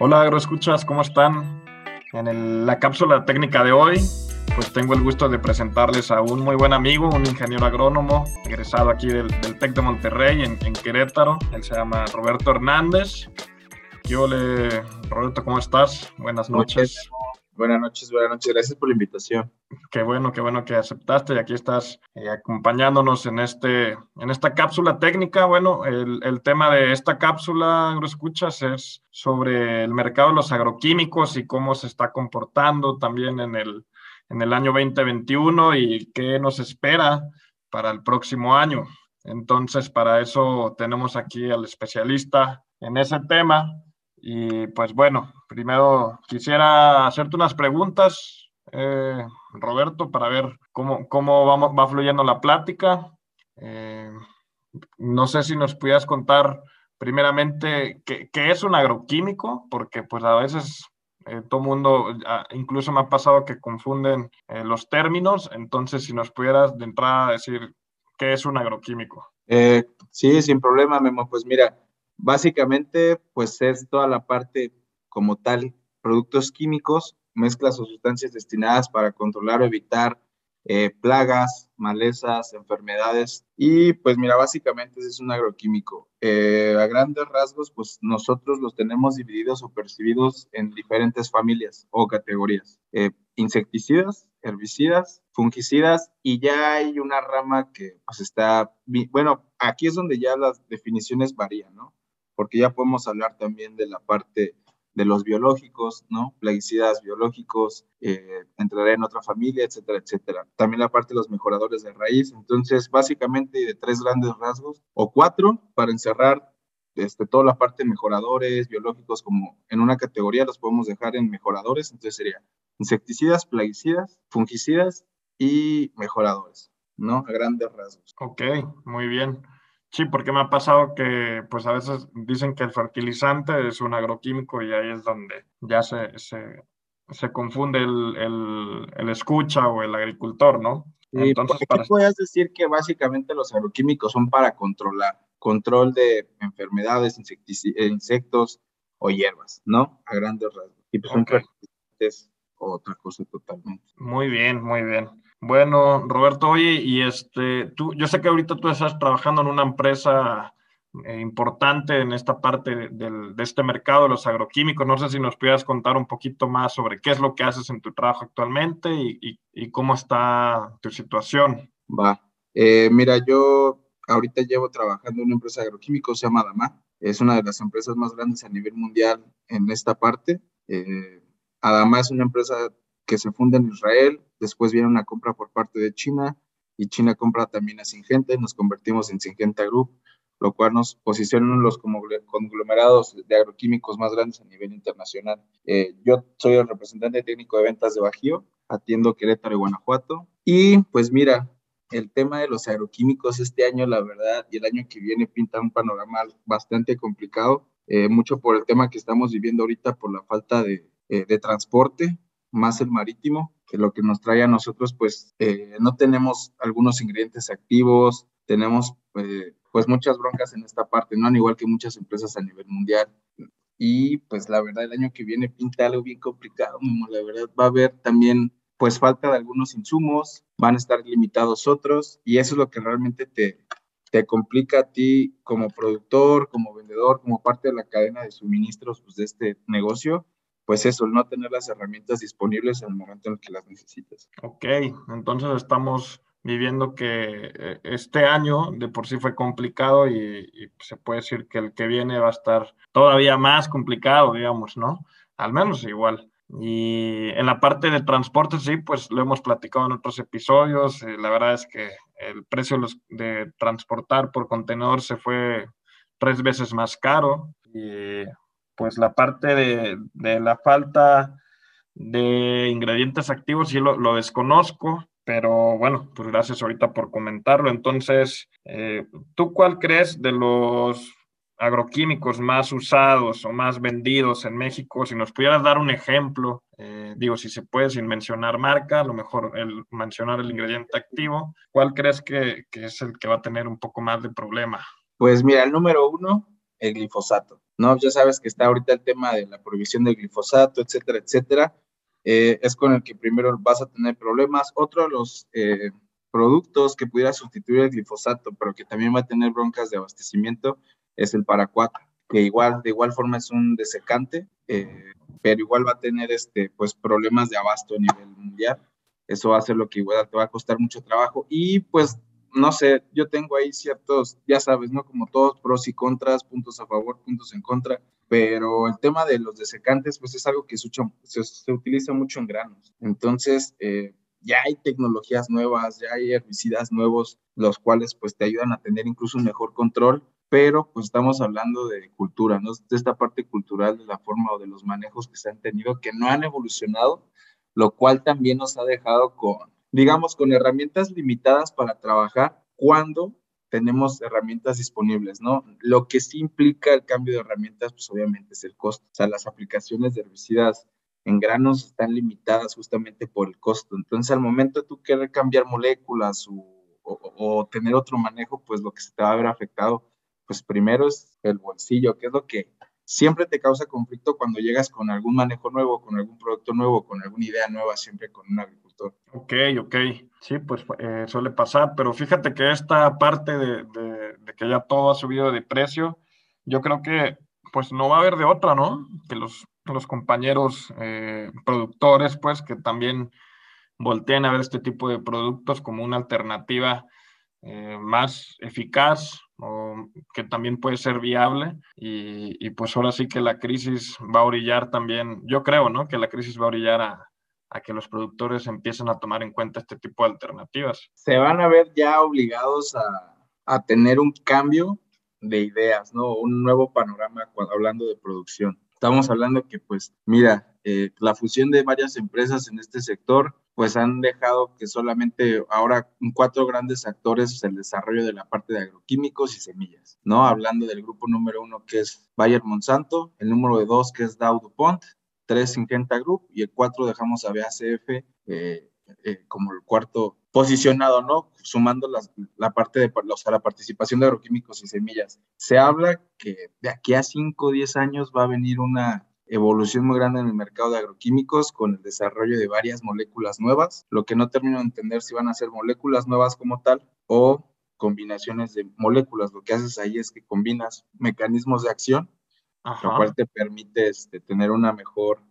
Hola agroescuchas, ¿cómo están? En la cápsula técnica de hoy, pues tengo el gusto de presentarles a un muy buen amigo, un ingeniero agrónomo, egresado aquí del, TEC de Monterrey, en, Querétaro. Él se llama Roberto Hernández. Yo le... Roberto, ¿cómo estás? Buenas noches. Buenas noches, buenas noches. Gracias por la invitación. Qué bueno, qué bueno que aceptaste y aquí estás eh, acompañándonos en, este, en esta cápsula técnica. Bueno, el, tema de esta cápsula, lo escuchas, es sobre el mercado de los agroquímicos y cómo se está comportando también en el, en el año 2021 y qué nos espera para el próximo año. Entonces, para eso tenemos aquí al especialista en ese tema, y pues bueno, primero quisiera hacerte unas preguntas, eh, Roberto, para ver cómo, cómo vamos, va fluyendo la plática. Eh, no sé si nos pudieras contar primeramente qué, qué, es un agroquímico, porque pues a veces eh, todo mundo, ah, incluso me ha pasado que confunden los términos, entonces si nos pudieras de entrada decir qué es un agroquímico. sí, sin problema, Memo. Pues mira, Básicamente, pues es toda la parte como tal, productos químicos, mezclas o sustancias destinadas para controlar o evitar eh, plagas, malezas, enfermedades. Y pues mira, básicamente es un agroquímico. Eh, a grandes rasgos, pues nosotros los tenemos divididos o percibidos en diferentes familias o categorías. Eh, insecticidas, herbicidas, fungicidas y ya hay una rama que pues está, bueno, aquí es donde ya las definiciones varían, ¿no? porque ya podemos hablar también de la parte de los biológicos, ¿no? Plaguicidas biológicos, eh, entraré en otra familia, etcétera, etcétera. También la parte de los mejoradores de raíz. Entonces, básicamente de tres grandes rasgos o cuatro para encerrar este, toda la parte de mejoradores biológicos como en una categoría los podemos dejar en mejoradores. Entonces sería insecticidas, plaguicidas, fungicidas y mejoradores, ¿no? A grandes rasgos. Ok, muy bien. Sí, porque me ha pasado que pues a veces dicen que el fertilizante es un agroquímico y ahí es donde ya se, se, se confunde el, el, el, escucha o el agricultor, ¿no? Entonces, para... puedes decir que básicamente los agroquímicos son para controlar, control de enfermedades, insectos o hierbas, ¿no? A grandes rasgos. Y pues okay. fertilizantes otra cosa totalmente. Muy bien, muy bien. Bueno, Roberto, oye, y este, tú, yo sé que ahorita tú estás trabajando en una empresa eh, importante en esta parte de, este mercado de los agroquímicos. No sé si nos pudieras contar un poquito más sobre qué es lo que haces en tu trabajo actualmente y, cómo está tu situación. Va. Eh, mira, yo ahorita llevo trabajando en una empresa de agroquímicos, se llama Adama. Es una de las empresas más grandes a nivel mundial en esta parte. Eh, Adama es una empresa que se funda en Israel, después viene una compra por parte de China y China compra también a Singenta nos convertimos en Singenta Group, lo cual nos posiciona en los conglomerados de agroquímicos más grandes a nivel internacional. Eh, yo soy el representante técnico de ventas de Bajío, atiendo Querétaro y Guanajuato. Y pues mira, el tema de los agroquímicos este año, la verdad, y el año que viene pinta un panorama bastante complicado, eh, mucho por el tema que estamos viviendo ahorita por la falta de, eh, de transporte más el marítimo, que lo que nos trae a nosotros, pues eh, no tenemos algunos ingredientes activos, tenemos eh, pues muchas broncas en esta parte, ¿no? Al igual que muchas empresas a nivel mundial. Y pues la verdad el año que viene pinta algo bien complicado, la verdad va a haber también pues falta de algunos insumos, van a estar limitados otros y eso es lo que realmente te, te complica a ti como productor, como vendedor, como parte de la cadena de suministros pues, de este negocio, pues eso, el no tener las herramientas disponibles en el momento en el que las necesitas. Ok, entonces estamos viviendo que eh, este año de por sí fue complicado y, se puede decir que el que viene va a estar todavía más complicado, digamos, ¿no? Al menos igual. Y en la parte de transporte, sí, pues lo hemos platicado en otros episodios. Eh, la verdad es que el precio de transportar por contenedor se fue tres veces más caro. Y pues la parte de, la falta de ingredientes activos sí lo, desconozco, pero bueno, pues gracias ahorita por comentarlo. Entonces, eh, ¿tú cuál crees de los agroquímicos más usados o más vendidos en México? Si nos pudieras dar un ejemplo, eh, digo, si se puede sin mencionar marca, a lo mejor el mencionar el ingrediente activo, ¿cuál crees que, que es el que va a tener un poco más de problema? Pues mira, el número uno, el glifosato. ¿No? Ya sabes que está ahorita el tema de la prohibición del glifosato, etcétera, etcétera. Eh, es con el que primero vas a tener problemas. Otro de los eh, productos que pudiera sustituir el glifosato, pero que también va a tener broncas de abastecimiento, es el paraquat, que igual, de igual forma es un desecante, eh, pero igual va a tener este, pues, problemas de abasto a nivel mundial. Eso va a ser lo que igual te va a costar mucho trabajo. Y pues no sé, yo tengo ahí ciertos, ya sabes, ¿no? Como todos pros y contras, puntos a favor, puntos en contra, pero el tema de los desecantes, pues es algo que se, utiliza mucho en granos. Entonces, eh, ya hay tecnologías nuevas, ya hay herbicidas nuevos, los cuales pues te ayudan a tener incluso un mejor control, pero pues estamos hablando de cultura, ¿no? De esta parte cultural, de la forma o de los manejos que se han tenido, que no han evolucionado, lo cual también nos ha dejado con digamos, con herramientas limitadas para trabajar cuando tenemos herramientas disponibles, ¿no? Lo que sí implica el cambio de herramientas, pues obviamente es el costo. O sea, las aplicaciones de herbicidas en granos están limitadas justamente por el costo. Entonces, al momento tú querer cambiar moléculas o, tener otro manejo, pues lo que se te va a ver afectado, pues primero es el bolsillo, que es lo que siempre te causa conflicto cuando llegas con algún manejo nuevo, con algún producto nuevo, con alguna idea nueva, siempre con un agricultor. Ok, ok. Sí, pues eh, suele pasar, pero fíjate que esta parte de, que ya todo ha subido de precio, yo creo que pues no va a haber de otra, ¿no? Que los, los compañeros eh, productores, pues que también volteen a ver este tipo de productos como una alternativa eh, más eficaz, o que también puede ser viable y, pues ahora sí que la crisis va a orillar también, yo creo, ¿no? Que la crisis va a orillar a, que los productores empiecen a tomar en cuenta este tipo de alternativas. Se van a ver ya obligados a, a tener un cambio de ideas, ¿no? Un nuevo panorama cuando, hablando de producción. Estamos hablando que, pues, mira, eh, la fusión de varias empresas en este sector, pues han dejado que solamente ahora cuatro grandes actores el desarrollo de la parte de agroquímicos y semillas, ¿no? Hablando del grupo número uno que es Bayer Monsanto, el número dos que es Dow DuPont, tres Syngenta Group y el cuatro dejamos a BACF eh, eh, como el cuarto posicionado, ¿no? Sumando la parte de o sea, la participación de agroquímicos y semillas. Se habla que de aquí a 5 o 10 años va a venir una evolución muy grande en el mercado de agroquímicos con el desarrollo de varias moléculas nuevas. Lo que no termino de entender si van a ser moléculas nuevas como tal o combinaciones de moléculas. Lo que haces ahí es que combinas mecanismos de acción, lo cual te permite este, tener una mejor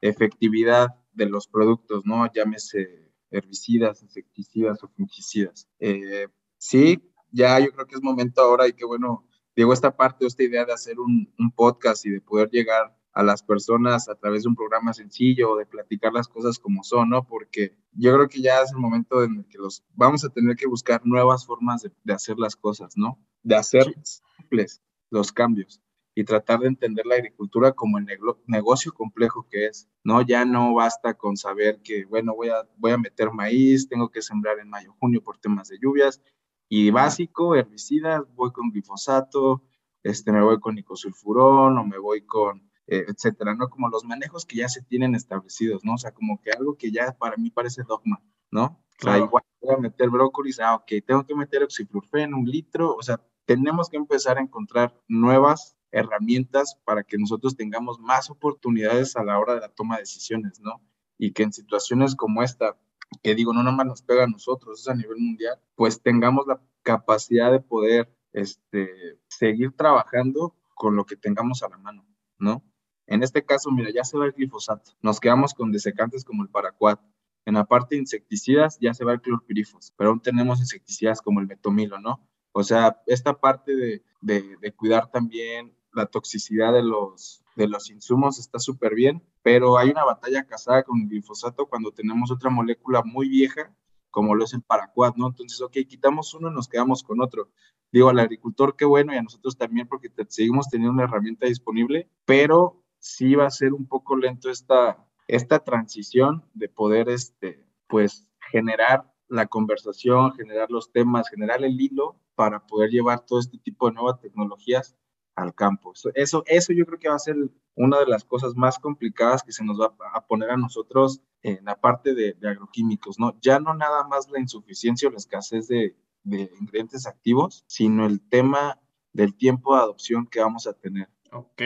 efectividad de los productos, ¿no? Llámese herbicidas, insecticidas o fungicidas. Eh, sí, ya yo creo que es momento ahora y que bueno, digo esta parte, esta idea de hacer un, podcast y de poder llegar a las personas a través de un programa sencillo, de platicar las cosas como son, ¿no? Porque yo creo que ya es el momento en el que los vamos a tener que buscar nuevas formas de, hacer las cosas, ¿no? De hacer simples los cambios y tratar de entender la agricultura como el negocio complejo que es, ¿no? Ya no basta con saber que, bueno, voy a, voy a meter maíz, tengo que sembrar en mayo, junio por temas de lluvias, y básico, herbicidas, voy con glifosato, este, me voy con nicosulfurón o me voy con, etcétera, ¿no? Como los manejos que ya se tienen establecidos, ¿no? O sea, como que algo que ya para mí parece dogma, ¿no? O sea, igual voy a meter brócolis, ah, ok, tengo que meter oxiflurfen, un litro, o sea, tenemos que empezar a encontrar nuevas herramientas para que nosotros tengamos más oportunidades a la hora de la toma de decisiones, ¿no? Y que en situaciones como esta, que digo, no nomás nos pega a nosotros, es a nivel mundial, pues tengamos la capacidad de poder este, seguir trabajando con lo que tengamos a la mano, ¿no? En este caso, mira, ya se va el glifosato, nos quedamos con desecantes como el paraquat. En la parte de insecticidas ya se va el clorpirifos, pero aún tenemos insecticidas como el metomilo, ¿no? O sea, esta parte de, de, de cuidar también la toxicidad de los, de los insumos está súper bien, pero hay una batalla casada con el glifosato cuando tenemos otra molécula muy vieja, como lo es el paraquat, ¿no? Entonces, ok, quitamos uno y nos quedamos con otro. Digo, al agricultor, qué bueno, y a nosotros también, porque seguimos teniendo una herramienta disponible, pero sí va a ser un poco lento esta, esta transición de poder, este, pues, generar la conversación, generar los temas, generar el hilo para poder llevar todo este tipo de nuevas tecnologías al campo. Eso, eso yo creo que va a ser una de las cosas más complicadas que se nos va a poner a nosotros en la parte de, agroquímicos, ¿no? Ya no nada más la insuficiencia o la escasez de, de, ingredientes activos, sino el tema del tiempo de adopción que vamos a tener. Ok,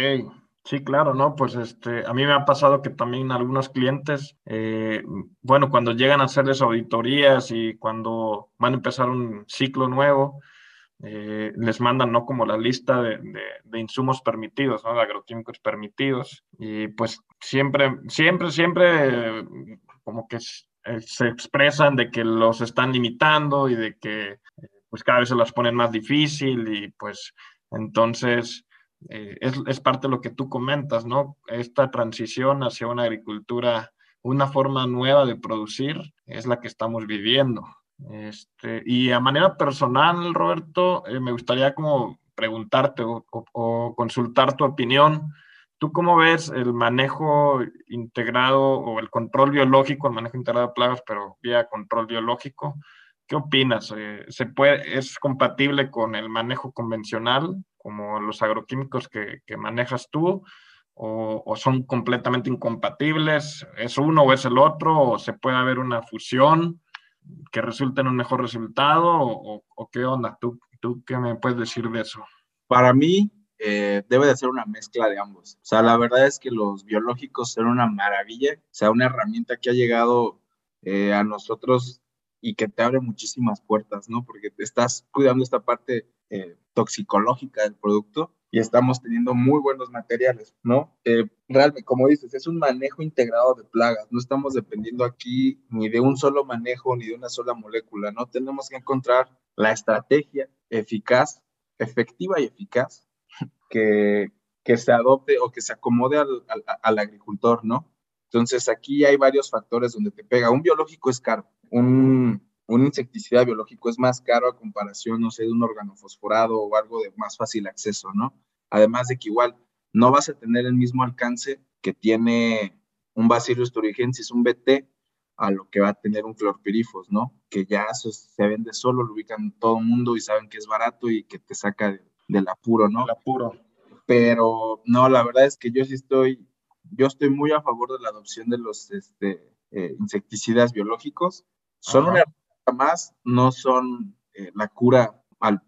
Sí, claro, ¿no? Pues este, a mí me ha pasado que también algunos clientes, eh, bueno, cuando llegan a hacerles auditorías y cuando van a empezar un ciclo nuevo, eh, les mandan, ¿no? Como la lista de, insumos permitidos, ¿no? De agroquímicos permitidos. Y pues siempre, siempre, siempre como que eh, se expresan de que los están limitando y de que pues cada vez se las ponen más difícil y pues entonces eh, es, parte de lo que tú comentas, ¿no? Esta transición hacia una agricultura, una forma nueva de producir, es la que estamos viviendo. Este, y a manera personal, Roberto, eh, me gustaría como preguntarte o, consultar tu opinión. ¿Tú cómo ves el manejo integrado o el control biológico, el manejo integrado de plagas, pero vía control biológico? ¿Qué opinas? Eh, ¿Se puede, ¿Es compatible con el manejo convencional? Como los agroquímicos que, manejas tú, o, son completamente incompatibles, es uno o es el otro, o se puede haber una fusión que resulte en un mejor resultado, o, qué onda, ¿Tú, ¿Tú qué me puedes decir de eso? Para mí, eh, debe de ser una mezcla de ambos. O sea, la verdad es que los biológicos son una maravilla, o sea, una herramienta que ha llegado eh, a nosotros y que te abre muchísimas puertas, ¿no? Porque te estás cuidando esta parte eh, toxicológica del producto y estamos teniendo muy buenos materiales, ¿no? Eh, realmente, como dices, es un manejo integrado de plagas, no estamos dependiendo aquí ni de un solo manejo ni de una sola molécula, ¿no? Tenemos que encontrar la estrategia eficaz, efectiva y eficaz que, que se adopte o que se acomode al, al, al agricultor, ¿no? Entonces, aquí hay varios factores donde te pega. Un biológico es caro, un, un insecticida biológico es más caro a comparación, no sé, de un organofosforado o algo de más fácil acceso, ¿no? Además de que igual no vas a tener el mismo alcance que tiene un Bacillus thuringiensis, un BT, a lo que va a tener un clorpirifos, ¿no? Que ya se vende solo, lo ubican todo el mundo y saben que es barato y que te saca del apuro, ¿no? Del apuro. Pero no, la verdad es que yo sí estoy, yo estoy muy a favor de la adopción de los este, eh, insecticidas biológicos. Son una más, no son eh, la cura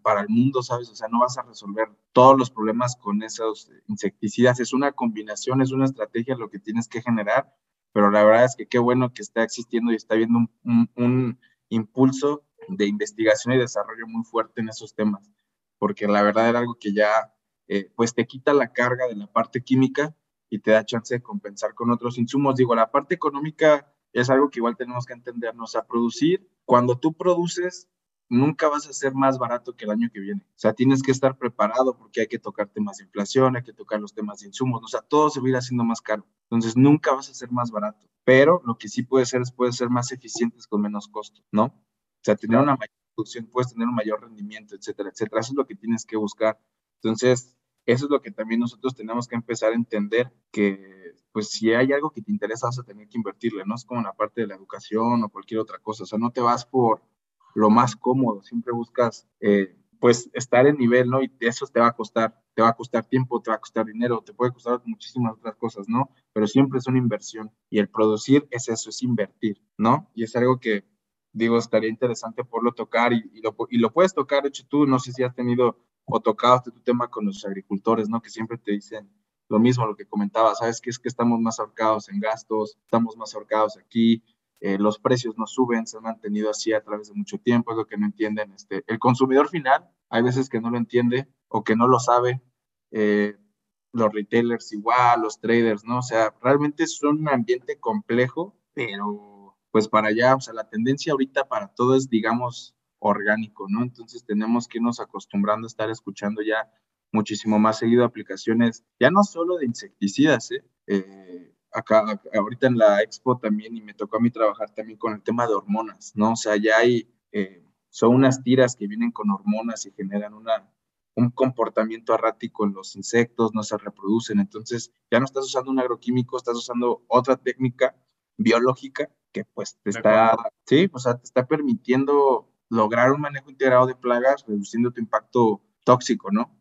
para el mundo, ¿sabes? O sea, no vas a resolver todos los problemas con esos insecticidas. Es una combinación, es una estrategia lo que tienes que generar, pero la verdad es que qué bueno que está existiendo y está habiendo un, impulso de investigación y desarrollo muy fuerte en esos temas, porque la verdad era algo que ya, eh, pues te quita la carga de la parte química y te da chance de compensar con otros insumos. Digo, la parte económica es algo que igual tenemos que entendernos a producir. Cuando tú produces, nunca vas a ser más barato que el año que viene. O sea, tienes que estar preparado porque hay que tocar temas de inflación, hay que tocar los temas de insumos, o sea, todo se va a ir haciendo más caro. Entonces, nunca vas a ser más barato. Pero lo que sí puede ser es puede ser más eficientes con menos costo, ¿no? O sea, tener una mayor producción, puedes tener un mayor rendimiento, etcétera, etcétera. Eso es lo que tienes que buscar. Entonces, eso es lo que también nosotros tenemos que empezar a entender que pues si hay algo que te interesa vas a tener que invertirle, ¿no? Es como la parte de la educación o cualquier otra cosa, o sea, no te vas por lo más cómodo, siempre buscas, eh, pues, estar en nivel, ¿no? Y eso te va a costar, te va a costar tiempo, te va a costar dinero, te puede costar muchísimas otras cosas, ¿no? Pero siempre es una inversión y el producir es eso, es invertir, ¿no? Y es algo que, digo, estaría interesante poderlo tocar y, lo, y lo puedes tocar, de hecho, tú no sé si has tenido o tocado este tu tema con los agricultores, ¿no? Que siempre te dicen, lo mismo, lo que comentaba, ¿sabes? Que es que estamos más ahorcados en gastos, estamos más ahorcados aquí, eh, los precios no suben, se han mantenido así a través de mucho tiempo, es lo que no entienden. Este, el consumidor final, hay veces que no lo entiende o que no lo sabe, eh, los retailers igual, los traders, ¿no? O sea, realmente es un ambiente complejo, pero pues para allá, o sea, la tendencia ahorita para todo es, digamos, orgánico, ¿no? Entonces tenemos que irnos acostumbrando a estar escuchando ya muchísimo más seguido aplicaciones, ya no solo de insecticidas, ¿eh? eh acá, ahorita en la expo también, y me tocó a mí trabajar también con el tema de hormonas, ¿no? O sea, ya hay, eh, son unas tiras que vienen con hormonas y generan una, un comportamiento errático en los insectos, no se reproducen, entonces ya no estás usando un agroquímico, estás usando otra técnica biológica que pues te está, sí, o sea, te está permitiendo lograr un manejo integrado de plagas, reduciendo tu impacto tóxico, ¿no?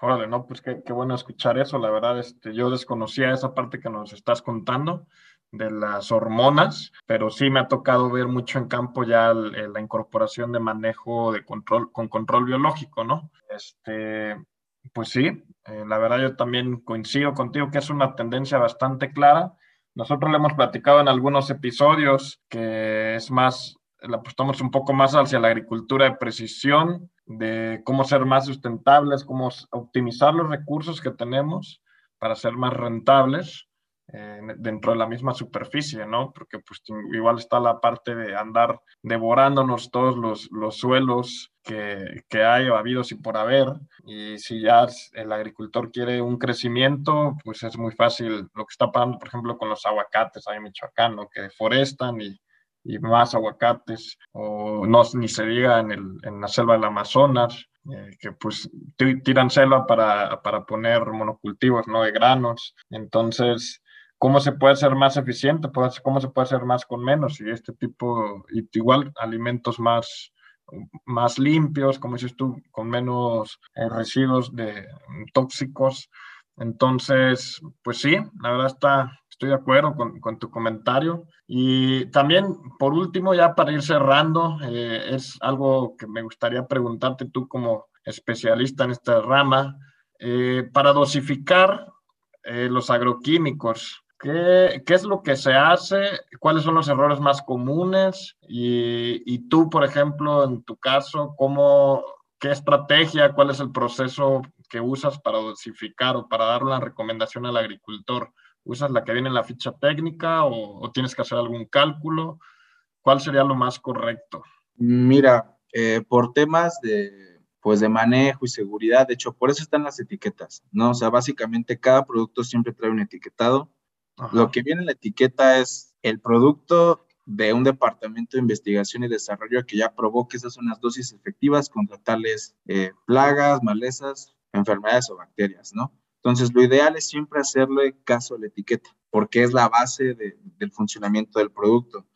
Órale, no, pues qué, qué, bueno escuchar eso. La verdad, este, yo desconocía esa parte que nos estás contando de las hormonas, pero sí me ha tocado ver mucho en campo ya la incorporación de manejo de control con control biológico, ¿no? Este, pues sí, Eh, la verdad yo también coincido contigo que es una tendencia bastante clara. Nosotros le hemos platicado en algunos episodios que es más, apostamos un poco más hacia la agricultura de precisión, de cómo ser más sustentables, cómo optimizar los recursos que tenemos para ser más rentables eh, dentro de la misma superficie, ¿no? Porque pues igual está la parte de andar devorándonos todos los, los suelos que, que hay o habidos y por haber. Y si ya el agricultor quiere un crecimiento, pues es muy fácil lo que está pasando, por ejemplo, con los aguacates ahí en Michoacán, ¿no? Que deforestan y, y más aguacates, o no, ni se diga en, el, en la selva del Amazonas, eh, que pues tiran selva para, para poner monocultivos, ¿no? De granos. Entonces, cómo se puede ser más eficiente, pues, cómo se puede hacer más con menos y este tipo, igual alimentos más, más limpios, como dices tú, con menos eh, residuos de tóxicos. Entonces, pues sí, la verdad está, estoy de acuerdo con, tu comentario. Y también, por último, ya para ir cerrando, eh, es algo que me gustaría preguntarte tú como especialista en esta rama. Eh, para dosificar los agroquímicos, ¿Qué, ¿Qué, es lo que se hace? ¿Cuáles son los errores más comunes? Y, y, tú, por ejemplo, en tu caso, ¿cómo, ¿qué estrategia, cuál es el proceso que usas para dosificar o para dar una recomendación al agricultor? ¿Usas la que viene en la ficha técnica o, o tienes que hacer algún cálculo? ¿Cuál sería lo más correcto? Mira, eh, por temas de, pues de manejo y seguridad, de hecho, por eso están las etiquetas, ¿no? O sea, básicamente cada producto siempre trae un etiquetado lo que viene en la etiqueta es el producto de un departamento de investigación y desarrollo que ya probó que esas son las dosis efectivas contra tales eh, plagas, malezas, enfermedades o bacterias, ¿no? Entonces, lo ideal es siempre hacerle caso a la etiqueta, porque es la base del funcionamiento del producto.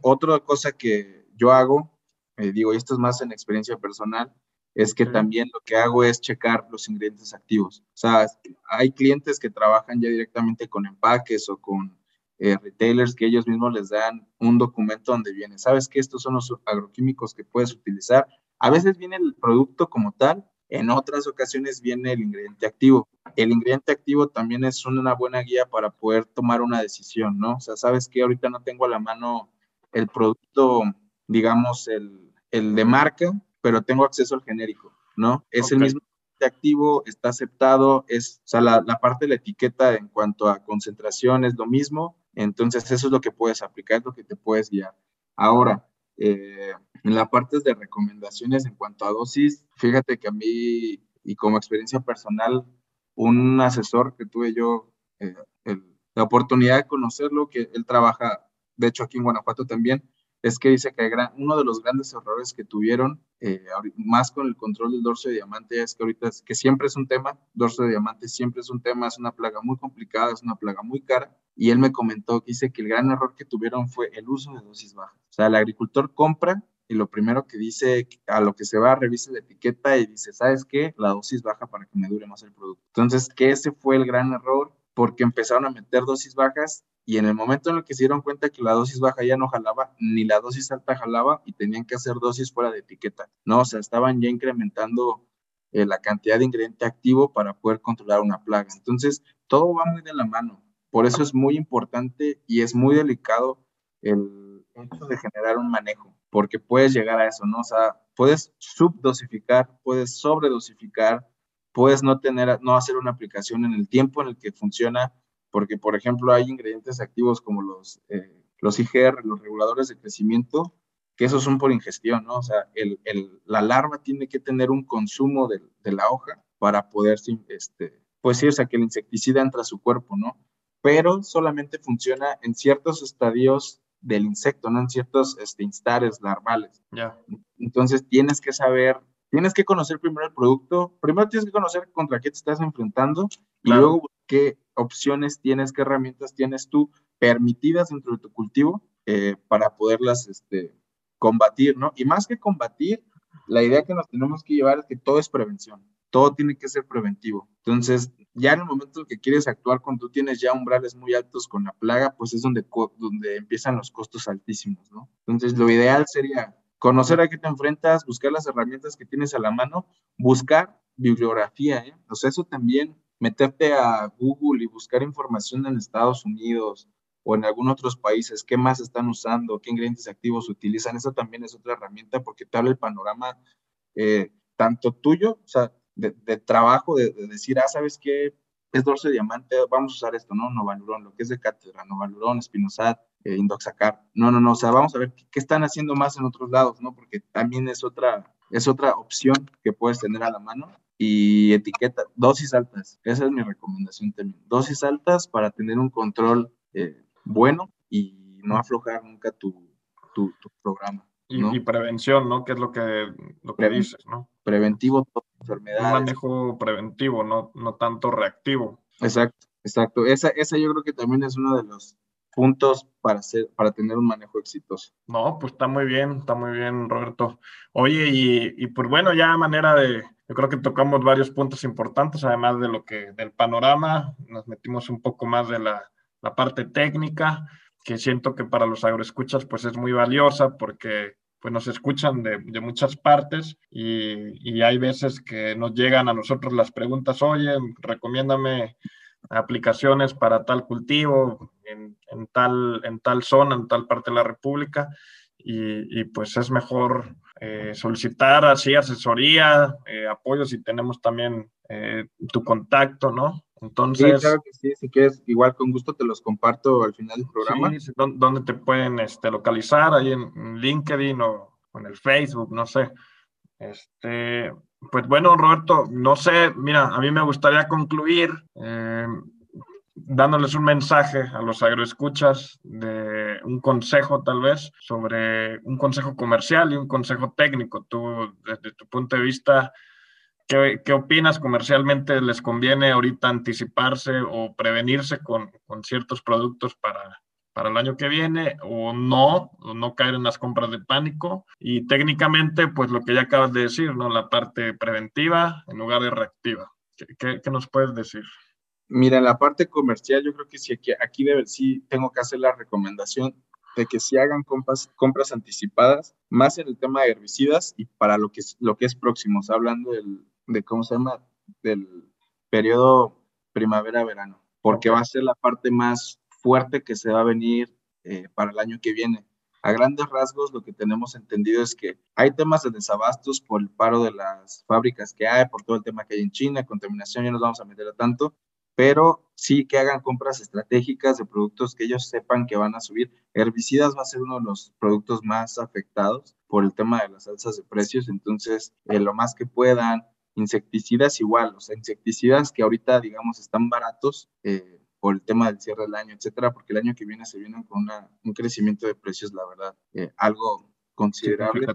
Otra cosa que yo hago, eh, digo, y esto es más en experiencia personal, es que también lo que hago es checar los ingredientes activos. O sea, hay clientes que trabajan ya directamente con empaques o con eh, retailers que ellos mismos les dan un documento donde viene, sabes que estos son los agroquímicos que puedes utilizar. A veces viene el producto como tal, en otras ocasiones viene el ingrediente activo. El ingrediente activo también es una buena guía para poder tomar una decisión, ¿no? O sea, sabes que ahorita no tengo a la mano el producto, digamos, el, el de marca, pero tengo acceso al genérico, ¿no? Es el mismo activo, está aceptado, es, o sea, la, la, parte de la etiqueta en cuanto a concentración es lo mismo, entonces eso es lo que puedes aplicar, es lo que te puedes guiar. Ahora, eh, en la parte de recomendaciones en cuanto a dosis, fíjate que a mí, y como experiencia personal, un asesor que tuve yo eh, el, la oportunidad de conocerlo, que él trabaja, de hecho aquí en Guanajuato también, es que dice que uno de los grandes errores que tuvieron, eh, más con el control del dorso de diamante, es que ahorita, es, que siempre es un tema, dorso de diamante siempre es un tema, es una plaga muy complicada, es una plaga muy cara, y él me comentó que dice que el gran error que tuvieron fue el uso de dosis bajas. O sea, el agricultor compra y lo primero que dice, a lo que se va, revisa la etiqueta y dice, ¿sabes qué? La dosis baja para que me dure más el producto. Entonces, que ese fue el gran error porque empezaron a meter dosis bajas y en el momento en el que se dieron cuenta que la dosis baja ya no jalaba, ni la dosis alta jalaba y tenían que hacer dosis fuera de etiqueta, ¿no? O sea, estaban ya incrementando eh, la cantidad de ingrediente activo para poder controlar una plaga. Entonces, todo va muy de la mano. Por eso es muy importante y es muy delicado el de generar un manejo, porque puedes llegar a eso, ¿no? O sea, puedes subdosificar, puedes sobredosificar, puedes no tener, no hacer una aplicación en el tiempo en el que funciona, porque por ejemplo hay ingredientes activos como los, eh, los IGR, los reguladores de crecimiento, que esos son por ingestión, ¿no? O sea, el, el, la larva tiene que tener un consumo de, la hoja para poder, este, pues sí, o que el insecticida entra a su cuerpo, ¿no? Pero solamente funciona en ciertos estadios del insecto, no en ciertos este, instares larvales. Ya. Entonces tienes que saber tienes que conocer primero el producto, primero tienes que conocer contra qué te estás enfrentando y luego qué opciones tienes, qué herramientas tienes tú permitidas dentro de tu cultivo eh, para poderlas este, combatir, ¿no? Y más que combatir, la idea que nos tenemos que llevar es que todo es prevención, todo tiene que ser preventivo. Entonces, ya en el momento en que quieres actuar cuando tú tienes ya umbrales muy altos con la plaga, pues es donde, donde empiezan los costos altísimos, ¿no? Entonces, lo ideal sería conocer a qué te enfrentas, buscar las herramientas que tienes a la mano, buscar bibliografía, ¿eh? O sea, eso también, meterte a Google y buscar información en Estados Unidos o en algunos otros países, qué más están usando, qué ingredientes activos utilizan, eso también es otra herramienta porque te habla el panorama eh, tanto tuyo, o sea, de, trabajo, de, decir, ah, ¿sabes qué? Es dorso de diamante, vamos a usar esto, ¿no? Novalurón, lo que es de cátedra, Novalurón, Espinosat, eh, Indoxacar. No, no, no, o sea, vamos a ver qué, están haciendo más en otros lados, ¿no? Porque también es otra, es otra opción que puedes tener a la mano. Y etiqueta, dosis altas, esa es mi recomendación también. Dosis altas para tener un control eh, bueno y no aflojar nunca tu, tu, programa. Y, prevención, ¿no? Que es lo que, lo que dices, ¿no? Preventivo, enfermedades. Un manejo preventivo, no, no tanto reactivo. Exacto, exacto. Esa, esa yo creo que también es uno de los puntos para, hacer, para tener un manejo exitoso. No, pues está muy bien, está muy bien, Roberto. Oye, y, y pues bueno, ya a manera de, yo creo que tocamos varios puntos importantes, además de lo que, del panorama, nos metimos un poco más de la, la parte técnica, que siento que para los agroescuchas pues es muy valiosa porque pues nos escuchan de, de muchas partes y, y, hay veces que nos llegan a nosotros las preguntas, oye, recomiéndame aplicaciones para tal cultivo en, tal, en tal zona, en tal parte de la República, y pues es mejor eh, solicitar así asesoría, eh, apoyo si tenemos también eh, tu contacto, ¿no? Entonces, sí, claro que sí, si quieres, igual con gusto te los comparto al final del programa. Sí, ¿dónde te pueden este, localizar? Ahí en LinkedIn o, en el Facebook, no sé. Este, pues bueno, Roberto, no sé, mira, a mí me gustaría concluir eh, dándoles un mensaje a los agroescuchas de un consejo tal vez sobre un consejo comercial y un consejo técnico. Tú, desde tu punto de vista, ¿Qué, opinas comercialmente? ¿Les conviene ahorita anticiparse o prevenirse con, con, ciertos productos para, para el año que viene o no, o no caer en las compras de pánico? Y técnicamente, pues lo que ya acabas de decir, ¿no? La parte preventiva en lugar de reactiva. ¿Qué, qué, nos puedes decir? Mira, en la parte comercial, yo creo que sí, aquí, aquí debe, sí tengo que hacer la recomendación de que se hagan compras, compras anticipadas, más en el tema de herbicidas y para lo que es, lo que es próximo, hablando del, de cómo se llama, del periodo primavera-verano, porque va a ser la parte más fuerte que se va a venir eh, para el año que viene. A grandes rasgos, lo que tenemos entendido es que hay temas de desabastos por el paro de las fábricas que hay, por todo el tema que hay en China, contaminación, ya nos vamos a meter a tanto, pero sí que hagan compras estratégicas de productos que ellos sepan que van a subir. Herbicidas va a ser uno de los productos más afectados por el tema de las alzas de precios, entonces eh, lo más que puedan, insecticidas igual, o sea, insecticidas que ahorita, digamos, están baratos eh, por el tema del cierre del año, etcétera, porque el año que viene se viene con un crecimiento de precios, la verdad, eh, algo considerable.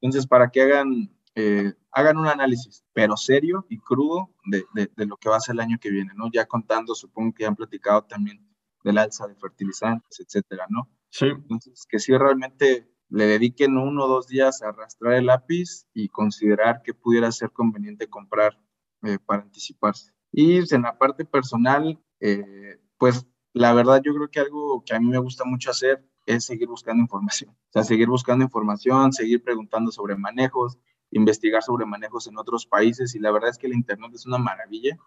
Entonces, para que hagan, eh, hagan un análisis, pero serio y crudo de, de, de, lo que va a ser el año que viene, ¿no? Ya contando, supongo que han platicado también del alza de fertilizantes, etcétera, ¿no? Sí. Entonces, que sí realmente le dediquen uno o dos días a arrastrar el lápiz y considerar que pudiera ser conveniente comprar eh, para anticiparse. Y en la parte personal, eh, pues la verdad yo creo que algo que a mí me gusta mucho hacer es seguir buscando información. O sea, seguir buscando información, seguir preguntando sobre manejos, investigar sobre manejos en otros países. Y la verdad es que el Internet es una maravilla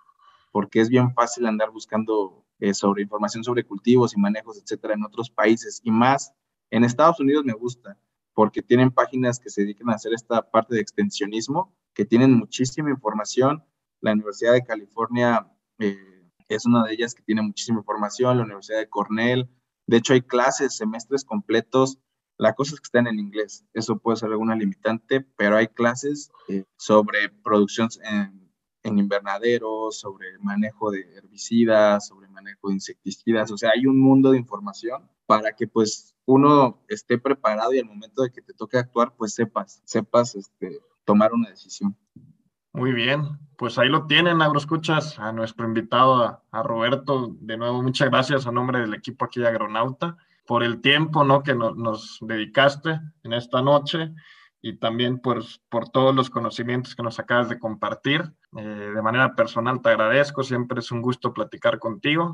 porque es bien fácil andar buscando eh, sobre información sobre cultivos y manejos, etcétera, en otros países. Y más en Estados Unidos me gusta porque tienen páginas que se dedican a hacer esta parte de extensionismo, que tienen muchísima información. La Universidad de California eh, es una de ellas que tiene muchísima información, la Universidad de Cornell. De hecho, hay clases, semestres completos. La cosa es que están en inglés. Eso puede ser alguna limitante, pero hay clases eh, sobre producción en en invernaderos, sobre manejo de herbicidas, sobre manejo de insecticidas, o sea, hay un mundo de información para que pues uno esté preparado y al momento de que te toque actuar, pues sepas, sepas este, tomar una decisión. Muy bien, pues ahí lo tienen, agroescuchas, a nuestro invitado, a, Roberto. De nuevo, muchas gracias a nombre del equipo aquí de Agronauta por el tiempo ¿no? que nos dedicaste en esta noche y también por, todos los conocimientos que nos acabas de compartir. Eh, de manera personal te agradezco, siempre es un gusto platicar contigo.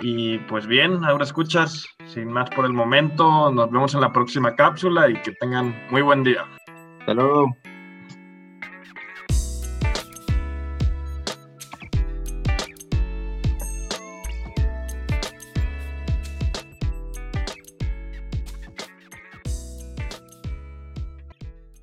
Y pues bien, ahora escuchas, sin más por el momento, nos vemos en la próxima cápsula y que tengan muy buen día. Hasta luego.